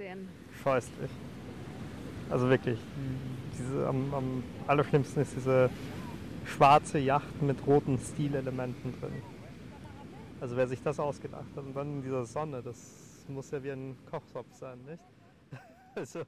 sehen. Scheußlich. Also wirklich, diese, am, am allerschlimmsten ist diese schwarze Yacht mit roten Stilelementen drin. Also wer sich das ausgedacht hat und dann in dieser Sonne, das muss ja wie ein Kochtopf sein, nicht? Also,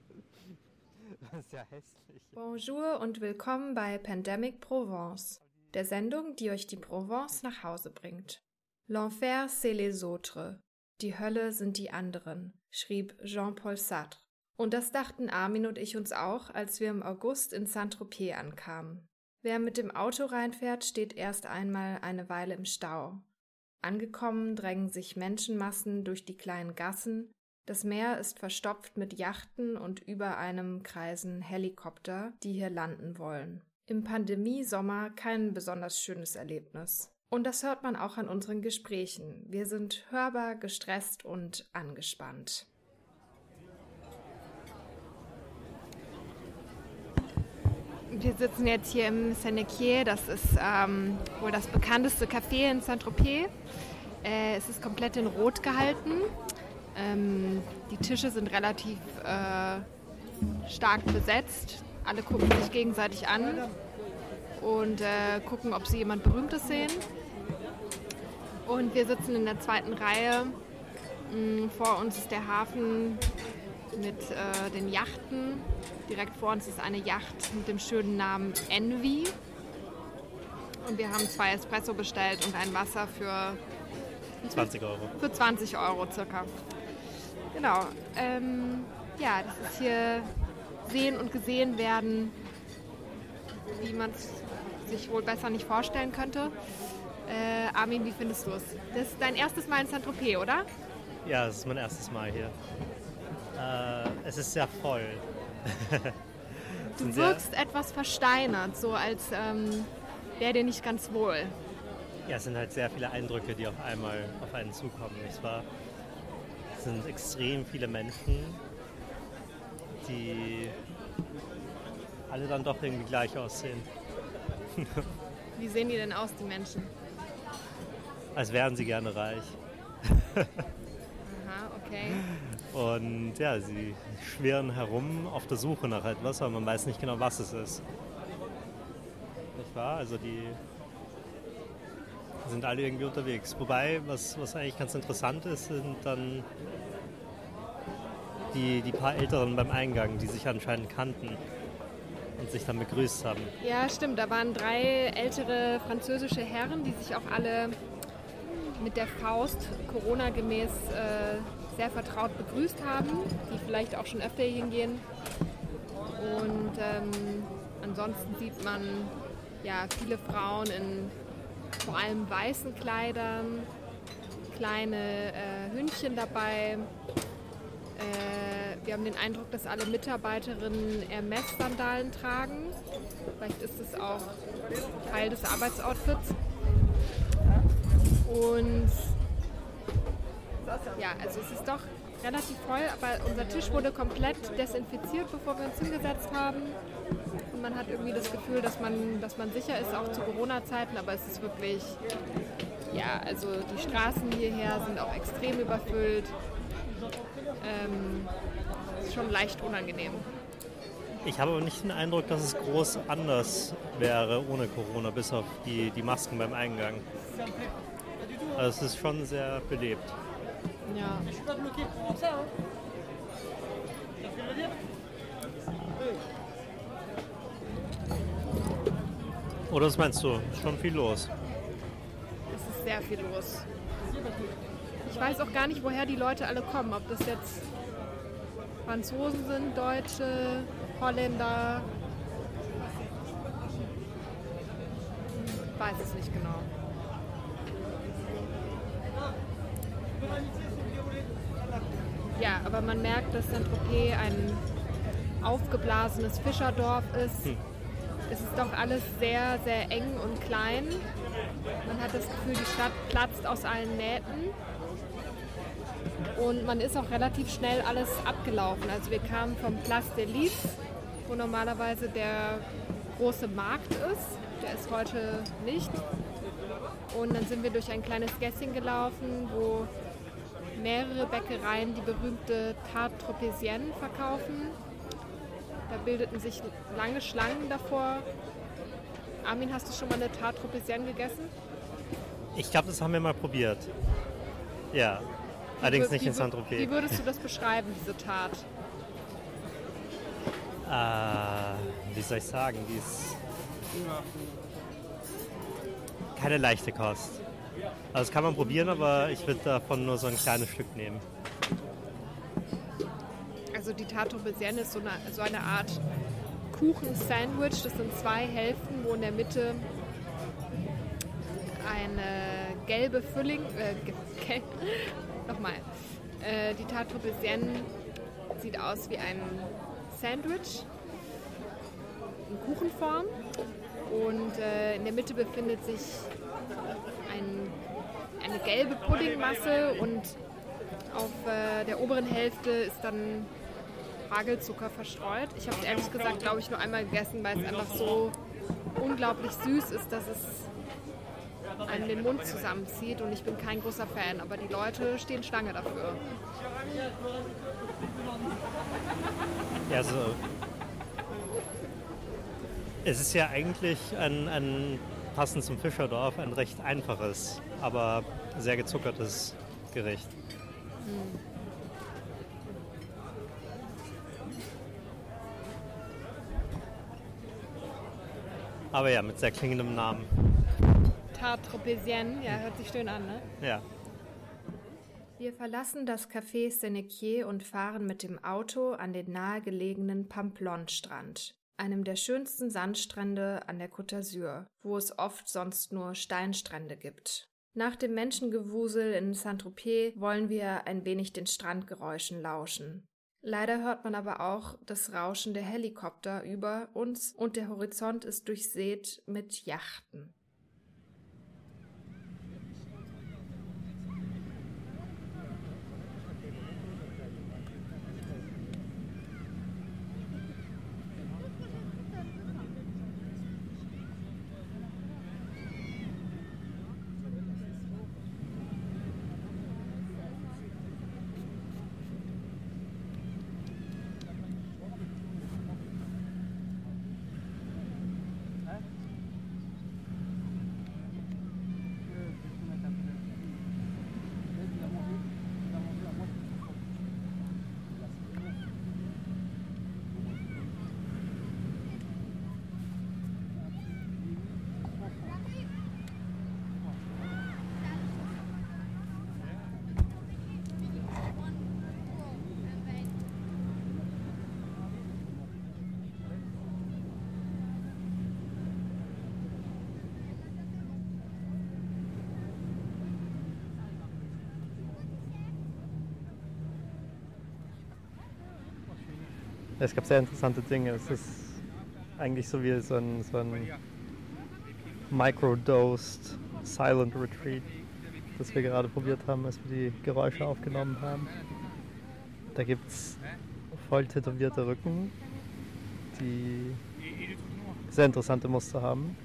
das ist ja hässlich. Bonjour und willkommen bei Pandemic Provence, der Sendung, die euch die Provence nach Hause bringt. L'enfer c'est les autres. Die Hölle sind die anderen, schrieb Jean-Paul Sartre. Und das dachten Armin und ich uns auch, als wir im August in Saint-Tropez ankamen. Wer mit dem Auto reinfährt, steht erst einmal eine Weile im Stau. Angekommen drängen sich Menschenmassen durch die kleinen Gassen, das Meer ist verstopft mit Yachten und über einem kreisen Helikopter, die hier landen wollen. Im Pandemiesommer kein besonders schönes Erlebnis. Und das hört man auch an unseren Gesprächen. Wir sind hörbar gestresst und angespannt. Wir sitzen jetzt hier im Senequier, das ist ähm, wohl das bekannteste Café in Saint-Tropez. Äh, es ist komplett in Rot gehalten. Ähm, die Tische sind relativ äh, stark besetzt. Alle gucken sich gegenseitig an und äh, gucken, ob sie jemand Berühmtes sehen. Und wir sitzen in der zweiten Reihe. Mm, vor uns ist der Hafen mit äh, den Yachten. Direkt vor uns ist eine Yacht mit dem schönen Namen Envy. Und wir haben zwei Espresso bestellt und ein Wasser für 20 Euro. Für 20 Euro circa. Genau. Ähm, ja, das ist hier sehen und gesehen werden, wie man es sich wohl besser nicht vorstellen könnte. Äh, Armin, wie findest du es? Das ist dein erstes Mal in Saint-Tropez, oder? Ja, es ist mein erstes Mal hier. Äh, es ist sehr voll. du wirkst etwas versteinert, so als ähm, wäre dir nicht ganz wohl. Ja, es sind halt sehr viele Eindrücke, die auf einmal auf einen zukommen. Es, war, es sind extrem viele Menschen, die alle dann doch irgendwie gleich aussehen. Wie sehen die denn aus, die Menschen? Als wären sie gerne reich. Aha, okay. Und ja, sie schwirren herum auf der Suche nach etwas, aber man weiß nicht genau, was es ist. Nicht wahr? Also die sind alle irgendwie unterwegs. Wobei, was, was eigentlich ganz interessant ist, sind dann die, die paar Älteren beim Eingang, die sich anscheinend kannten und sich dann begrüßt haben. Ja, stimmt. Da waren drei ältere französische Herren, die sich auch alle mit der Faust Corona-gemäß äh, sehr vertraut begrüßt haben, die vielleicht auch schon öfter hingehen. Und ähm, ansonsten sieht man ja viele Frauen in vor allem weißen Kleidern, kleine äh, Hündchen dabei. Äh, wir haben den Eindruck, dass alle Mitarbeiterinnen Hermes-Sandalen tragen. Vielleicht ist es auch Teil des Arbeitsoutfits. Und ja, also es ist doch relativ voll, aber unser Tisch wurde komplett desinfiziert, bevor wir uns hingesetzt haben. Und man hat irgendwie das Gefühl, dass man, dass man sicher ist, auch zu Corona-Zeiten, aber es ist wirklich, ja, also die Straßen hierher sind auch extrem überfüllt. Ähm, ist schon leicht unangenehm. Ich habe aber nicht den Eindruck, dass es groß anders wäre ohne Corona, bis auf die, die Masken beim Eingang. Also es ist schon sehr belebt. Ja. Oder was meinst du? Ist schon viel los. Es ist sehr viel los. Ich weiß auch gar nicht, woher die Leute alle kommen. Ob das jetzt Franzosen sind, Deutsche, Holländer. Ich weiß es nicht genau. Ja, aber man merkt, dass Saint-Tropez ein aufgeblasenes Fischerdorf ist. Hm. Es ist doch alles sehr, sehr eng und klein. Man hat das Gefühl, die Stadt platzt aus allen Nähten. Und man ist auch relativ schnell alles abgelaufen. Also wir kamen vom Place de Lis, wo normalerweise der große Markt ist. Der ist heute nicht. Und dann sind wir durch ein kleines Gässchen gelaufen, wo mehrere Bäckereien die berühmte Tarte Tropézienne verkaufen. Da bildeten sich lange Schlangen davor. Armin, hast du schon mal eine Tarte Tropézienne gegessen? Ich glaube, das haben wir mal probiert. Ja, wie allerdings nicht in Saint-Tropez. Wie würdest du das beschreiben, diese Tat? Äh, wie soll ich sagen? Die ist keine leichte Kost. Also das kann man probieren, aber ich würde davon nur so ein kleines Stück nehmen. Also die Tarte Tropézienne ist so eine, so eine Art Kuchen-Sandwich. Das sind zwei Hälften, wo in der Mitte eine gelbe Fülling, äh, gelb, nochmal, äh, die Tarte Tropézienne sieht aus wie ein Sandwich in Kuchenform und äh, in der Mitte befindet sich ein, eine gelbe Puddingmasse und auf äh, der oberen Hälfte ist dann Hagelzucker verstreut. Ich habe es ehrlich gesagt, glaube ich, nur einmal gegessen, weil es einfach so unglaublich süß ist, dass es einem den Mund zusammenzieht und ich bin kein großer Fan, aber die Leute stehen Schlange dafür. Ja, also es ist ja eigentlich ein, ein passend zum Fischerdorf ein recht einfaches, aber sehr gezuckertes Gericht. Hm. Aber ja, mit sehr klingendem Namen. Tarte Tropézienne, ja, hört sich schön an, ne? Ja. Wir verlassen das Café Senequier und fahren mit dem Auto an den nahegelegenen Pamplon-Strand, einem der schönsten Sandstrände an der Côte d'Azur, wo es oft sonst nur Steinstrände gibt. Nach dem Menschengewusel in Saint-Tropez wollen wir ein wenig den Strandgeräuschen lauschen. Leider hört man aber auch das Rauschen der Helikopter über uns und der Horizont ist durchsät mit Yachten. Es gab sehr interessante Dinge. Es ist eigentlich so wie so ein, so ein Microdosed Silent Retreat, das wir gerade probiert haben, als wir die Geräusche aufgenommen haben. Da gibt es voll tätowierte Rücken, die sehr interessante Muster haben.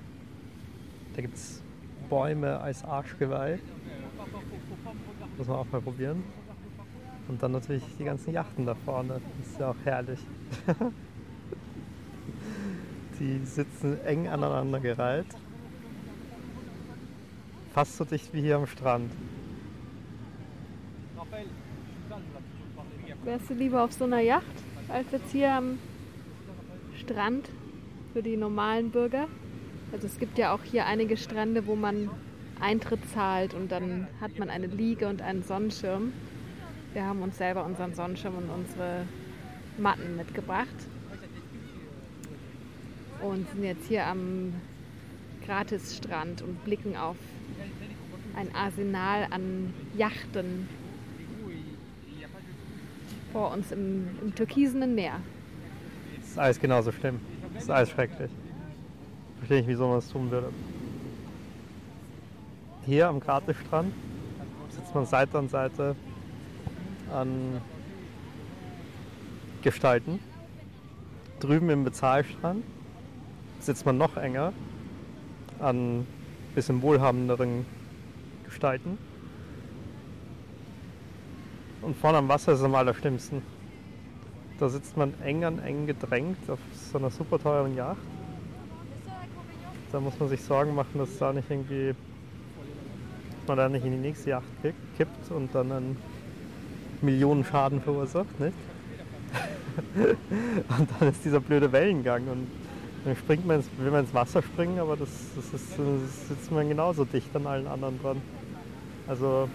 Da gibt es Bäume als Arschgeweih. Muss man auch mal probieren. Und dann natürlich die ganzen Yachten da vorne. Das ist ja auch herrlich. die sitzen eng aneinander gereiht. Fast so dicht wie hier am Strand. Wärst du lieber auf so einer Yacht als jetzt hier am Strand für die normalen Bürger? Also es gibt ja auch hier einige Strände, wo man Eintritt zahlt und dann hat man eine Liege und einen Sonnenschirm. Wir haben uns selber unseren Sonnenschirm und unsere Matten mitgebracht und sind jetzt hier am Gratisstrand und blicken auf ein Arsenal an Yachten vor uns im, im türkisenen Meer. Das ist alles genauso schlimm. Das ist alles schrecklich. Verstehe nicht, wieso man das tun würde. Hier am Gratisstrand sitzt man Seite an Seite an Gestalten. Drüben im Bezahlstrand sitzt man noch enger an bisschen wohlhabenderen Gestalten. Und vorne am Wasser ist es am allerschlimmsten. Da sitzt man eng an eng gedrängt auf so einer super teuren Yacht. Da muss man sich Sorgen machen, dass da nicht irgendwie man da nicht in die nächste Yacht kippt und dann einen Millionenschaden verursacht, nicht? und dann ist dieser blöde Wellengang und dann springt man ins, will man ins Wasser springen, aber das, das, ist, das sitzt man genauso dicht an allen anderen dran. Also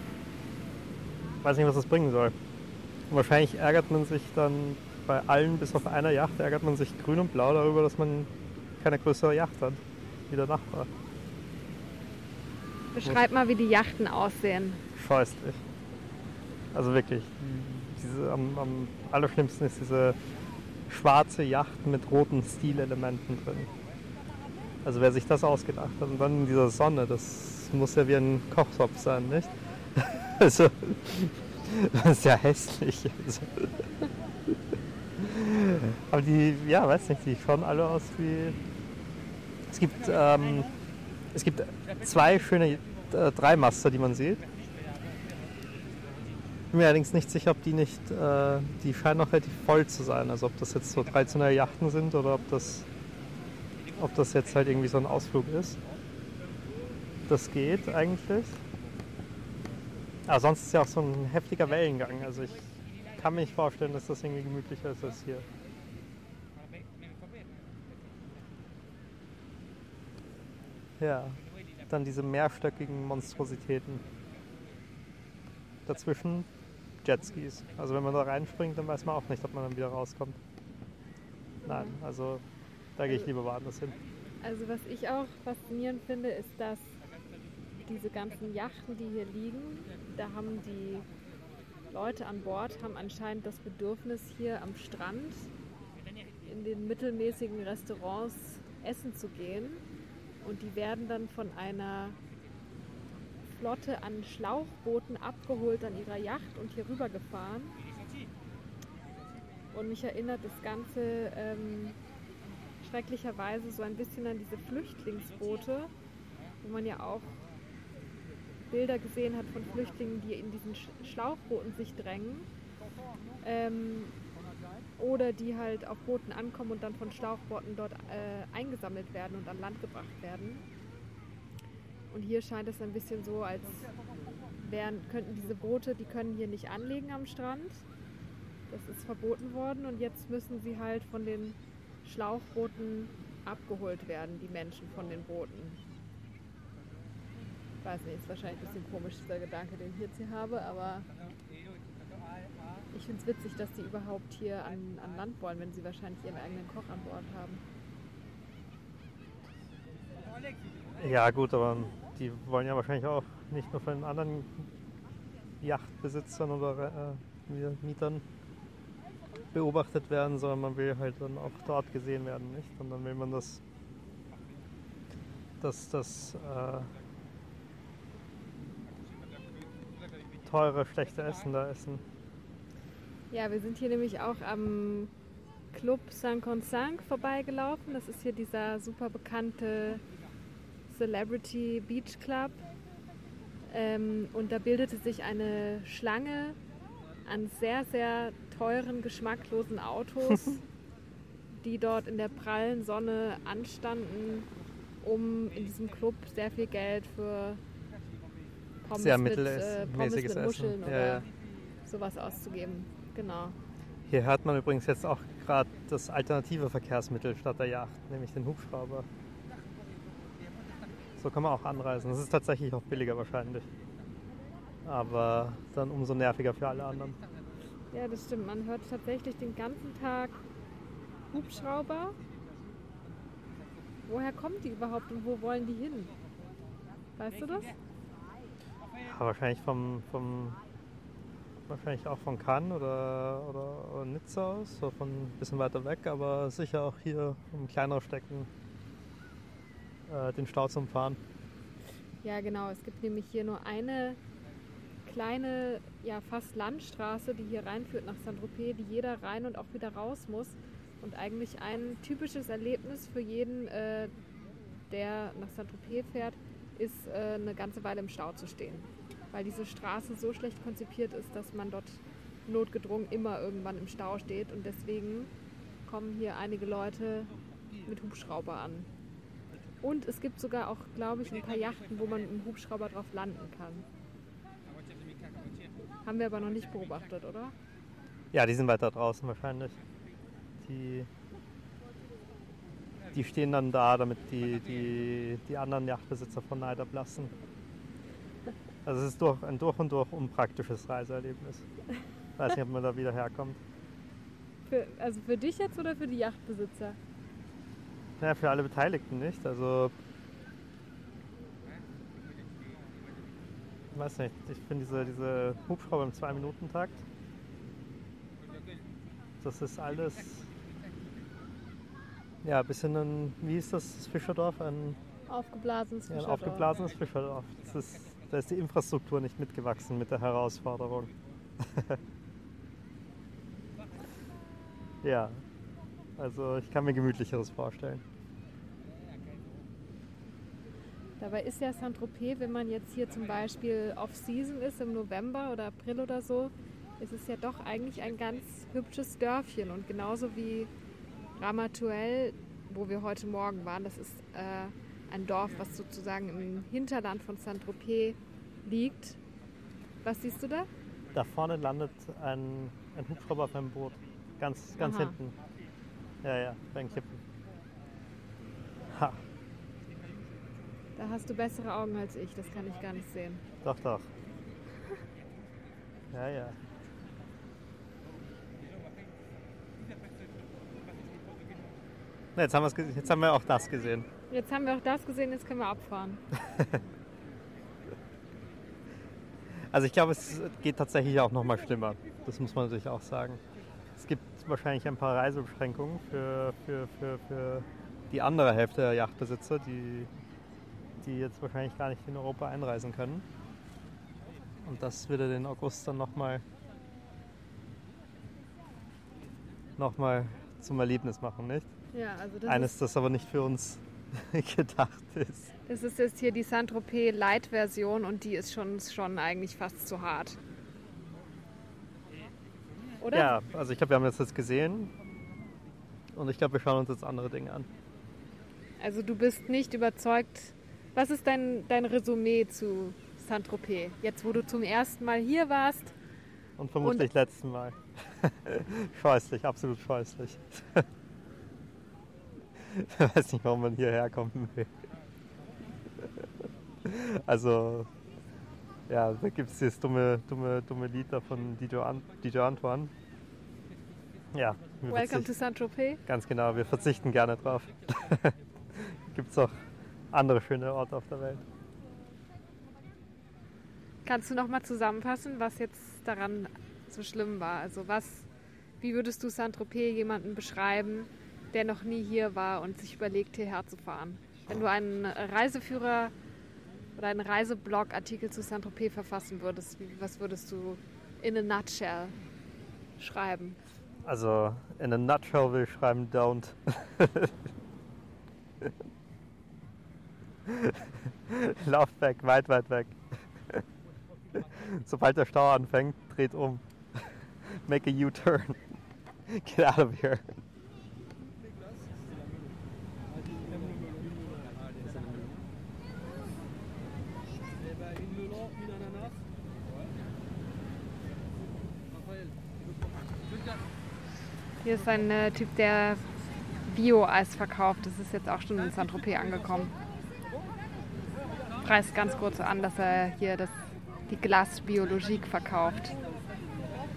weiß nicht, was das bringen soll. Wahrscheinlich ärgert man sich dann bei allen, bis auf einer Yacht, ärgert man sich grün und blau darüber, dass man keine größere Yacht hat wie der Nachbar. Beschreib mal, wie die Yachten aussehen. Scheußlich. Also wirklich. Diese, am, am allerschlimmsten ist diese schwarze Yacht mit roten Stilelementen drin. Also wer sich das ausgedacht hat und dann in dieser Sonne, das muss ja wie ein Kochtopf sein, nicht? Also, das ist ja hässlich. Also. Aber die, ja, weiß nicht, die schauen alle aus wie. Es gibt, ähm, es gibt zwei schöne äh, Dreimaster, die man sieht. Bin mir allerdings nicht sicher, ob die nicht, äh, die scheinen noch relativ voll zu sein. Also ob das jetzt so traditionelle Yachten sind oder ob das, ob das jetzt halt irgendwie so ein Ausflug ist. Das geht eigentlich. Aber sonst ist ja auch so ein heftiger Wellengang. Also ich kann mir nicht vorstellen, dass das irgendwie gemütlicher ist als hier. Ja, dann diese mehrstöckigen Monstrositäten. Dazwischen Jetskis. Also wenn man da reinspringt, dann weiß man auch nicht, ob man dann wieder rauskommt. Nein, also da gehe ich lieber woanders hin. Also was ich auch faszinierend finde, ist, dass diese ganzen Yachten, die hier liegen, da haben die Leute an Bord haben anscheinend das Bedürfnis, hier am Strand in den mittelmäßigen Restaurants essen zu gehen. Und die werden dann von einer Flotte an Schlauchbooten abgeholt an ihrer Yacht und hier rüber gefahren. Und mich erinnert das Ganze ähm, schrecklicherweise so ein bisschen an diese Flüchtlingsboote, wo man ja auch Bilder gesehen hat von Flüchtlingen, die in diesen Schlauchbooten sich drängen. Ähm, oder die halt auf Booten ankommen und dann von Schlauchbooten dort äh, eingesammelt werden und an Land gebracht werden. Und hier scheint es ein bisschen so, als wären, könnten diese Boote, die können hier nicht anlegen am Strand. Das ist verboten worden und jetzt müssen sie halt von den Schlauchbooten abgeholt werden, die Menschen von den Booten weiß nicht, ist wahrscheinlich ein bisschen komisch, dieser Gedanke, den ich jetzt hier habe, aber ich finde es witzig, dass die überhaupt hier an, an Land wollen, wenn sie wahrscheinlich ihren eigenen Koch an Bord haben. Ja gut, aber die wollen ja wahrscheinlich auch nicht nur von anderen Yachtbesitzern oder äh, Mietern beobachtet werden, sondern man will halt dann auch dort gesehen werden, nicht? Und dann will man das, dass das äh, teure, schlechte Essen da essen. Ja, wir sind hier nämlich auch am Club Saint-Consangue vorbeigelaufen. Das ist hier dieser super bekannte Celebrity Beach Club. Ähm, und da bildete sich eine Schlange an sehr, sehr teuren, geschmacklosen Autos, die dort in der prallen Sonne anstanden, um in diesem Club sehr viel Geld für Pommes Sehr mit, äh, Pommes mit Muscheln Essen. oder Ja, ja. sowas auszugeben. Genau. Hier hört man übrigens jetzt auch gerade das alternative Verkehrsmittel statt der Yacht, nämlich den Hubschrauber. So kann man auch anreisen. Das ist tatsächlich auch billiger wahrscheinlich. Aber dann umso nerviger für alle anderen. Ja, das stimmt. Man hört tatsächlich den ganzen Tag Hubschrauber. Woher kommen die überhaupt und wo wollen die hin? Weißt du das? Ja, wahrscheinlich vom, vom wahrscheinlich auch von Cannes oder, oder, oder Nizza aus, so von ein bisschen weiter weg, aber sicher auch hier um kleinere Stecken äh, den Stau zu umfahren. Ja, genau. Es gibt nämlich hier nur eine kleine, ja fast Landstraße, die hier reinführt nach Saint-Tropez, die jeder rein und auch wieder raus muss. Und eigentlich ein typisches Erlebnis für jeden, äh, der nach Saint-Tropez fährt, ist äh, eine ganze Weile im Stau zu stehen. Weil diese Straße so schlecht konzipiert ist, dass man dort notgedrungen immer irgendwann im Stau steht. Und deswegen kommen hier einige Leute mit Hubschrauber an. Und es gibt sogar auch, glaube ich, ein paar Yachten, wo man mit dem Hubschrauber drauf landen kann. Haben wir aber noch nicht beobachtet, oder? Ja, die sind weiter draußen wahrscheinlich. Die, die stehen dann da, damit die, die, die anderen Yachtbesitzer von Neid ablassen. Also es ist durch, ein durch und durch unpraktisches Reiseerlebnis. Ich weiß nicht, ob man da wieder herkommt. Für, also für dich jetzt oder für die Yachtbesitzer? Ja, für alle Beteiligten nicht. Also ich weiß nicht, ich finde diese, diese Hubschrauber im 2-Minuten-Takt, das ist alles ja, ein bisschen ein, wie ist das, das Fischerdorf? Ein, Aufgeblasenes ja, ein Fischerdorf. aufgeblasenes Fischerdorf. Ist, da ist die Infrastruktur nicht mitgewachsen mit der Herausforderung. ja, also ich kann mir gemütlicheres vorstellen. Dabei ist ja Saint-Tropez, wenn man jetzt hier zum Beispiel Off-Season ist, im November oder April oder so, ist es ja doch eigentlich ein ganz hübsches Dörfchen. Und genauso wie Ramatuelle, wo wir heute Morgen waren, das ist äh, ein Dorf, was sozusagen im Hinterland von Saint-Tropez liegt. Was siehst du da? Da vorne landet ein, ein Hubschrauber auf einem Boot. Ganz, ganz Aha. hinten. Ja, ja, beim Kippen. Ha, Da hast du bessere Augen als ich, das kann ich gar nicht sehen. doch, doch. Ja, ja. Na, Jetzt haben, jetzt haben wir auch das gesehen. Jetzt haben wir auch das gesehen, jetzt können wir abfahren. Also ich glaube, es geht tatsächlich auch noch mal schlimmer. Das muss man natürlich auch sagen. Es gibt wahrscheinlich ein paar Reisebeschränkungen für, für, für, für die andere Hälfte der Yachtbesitzer, die, die jetzt wahrscheinlich gar nicht in Europa einreisen können. Und das würde den August dann nochmal noch mal zum Erlebnis machen, nicht? Ja, also das, Eines, das aber nicht für uns gedacht ist. das ist jetzt hier die Saint-Tropez Light-Version und die ist schon, schon eigentlich fast zu hart. Oder? Ja, also ich glaube, wir haben das jetzt gesehen und ich glaube, wir schauen uns jetzt andere Dinge an. Also du bist nicht überzeugt. Was ist dein, dein Resümee zu Saint-Tropez? Jetzt, wo du zum ersten Mal hier warst. Und vermutlich letzten Mal. scheußlich, absolut scheußlich. ich weiß nicht, warum man hierher kommen will. also, ja, da gibt es dieses dumme, dumme, dumme Lied da von DJ, An DJ Antoine. Ja, Welcome to Saint-Tropez. ganz genau, wir verzichten gerne drauf. gibt es auch andere schöne Orte auf der Welt. Kannst du noch mal zusammenfassen, was jetzt daran so schlimm war? Also was, wie würdest du Saint-Tropez jemandem beschreiben, der noch nie hier war und sich überlegt, hierher zu fahren? Wenn du einen Reiseführer oder einen Reiseblog-Artikel zu Saint-Tropez verfassen würdest, was würdest du in a nutshell schreiben? Also, in a nutshell will ich schreiben, don't. Lauft weg, weit, weit weg. Sobald der Stau anfängt, dreht um. Make a U-turn. Get out of here. Hier ist ein äh, Typ, der Bio-Eis verkauft. Das ist jetzt auch schon in Saint-Tropez angekommen. Preist ganz kurz an, dass er hier das, die Glas Biologique verkauft.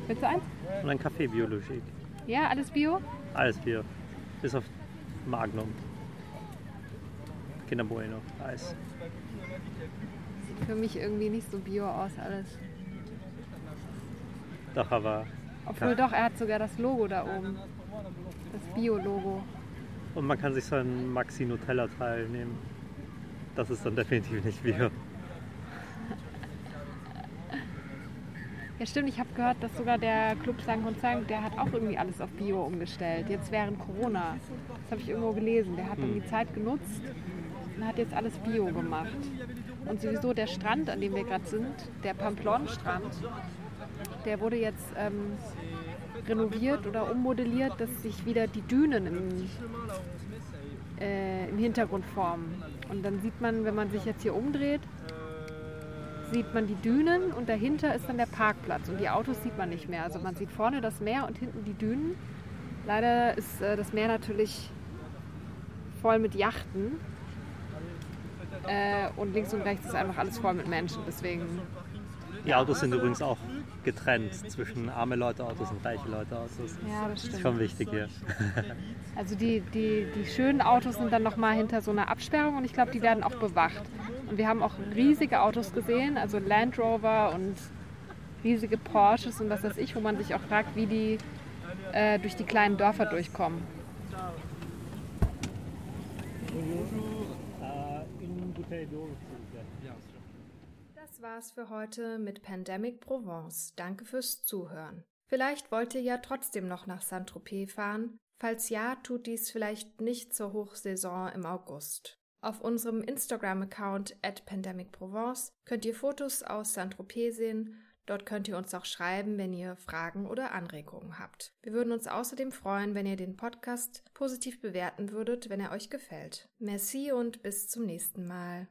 Willst du eins? Und ein Kaffee Biologie. Ja, alles Bio? Alles Bier. Bis auf Magnum. Kinder Bueno. Eis. Sieht für mich irgendwie nicht so Bio aus alles. Doch, aber. Obwohl doch, er hat sogar das Logo da oben. Das Bio-Logo. Und man kann sich so einen Maxi Nutella Teil nehmen. Das ist dann definitiv nicht Bier. Ja stimmt, ich habe gehört, dass sogar der Club St. Sang, der hat auch irgendwie alles auf Bio umgestellt. Jetzt während Corona. Das habe ich irgendwo gelesen. Der hat dann die Zeit genutzt und hat jetzt alles Bio gemacht. Und sowieso der Strand, an dem wir gerade sind, der Pamplon-Strand, der wurde jetzt ähm, renoviert oder ummodelliert, dass sich wieder die Dünen im, äh, im Hintergrund formen. Und dann sieht man, wenn man sich jetzt hier umdreht, sieht man die Dünen und dahinter ist dann der Parkplatz und die Autos sieht man nicht mehr. Also man sieht vorne das Meer und hinten die Dünen. Leider ist äh, das Meer natürlich voll mit Yachten äh, und links und rechts ist einfach alles voll mit Menschen. Deswegen. Die Autos sind übrigens auch getrennt zwischen arme Leute Autos und reiche Leute Autos. Ja, das stimmt. Das ist schon wichtig hier. Also die, die, die schönen Autos sind dann nochmal hinter so einer Absperrung und ich glaube, die werden auch bewacht. Und wir haben auch riesige Autos gesehen, also Land Rover und riesige Porsches und was weiß ich, wo man sich auch fragt, wie die äh, durch die kleinen Dörfer durchkommen. Das war's für heute mit Pandemic Provence. Danke fürs Zuhören. Vielleicht wollt ihr ja trotzdem noch nach Saint-Tropez fahren. Falls ja, tut dies vielleicht nicht zur Hochsaison im August. Auf unserem Instagram-Account at Pandemic Provence könnt ihr Fotos aus Saint-Tropez sehen Dort könnt ihr uns auch schreiben, wenn ihr Fragen oder Anregungen habt. Wir würden uns außerdem freuen, wenn ihr den Podcast positiv bewerten würdet, wenn er euch gefällt. Merci und bis zum nächsten Mal.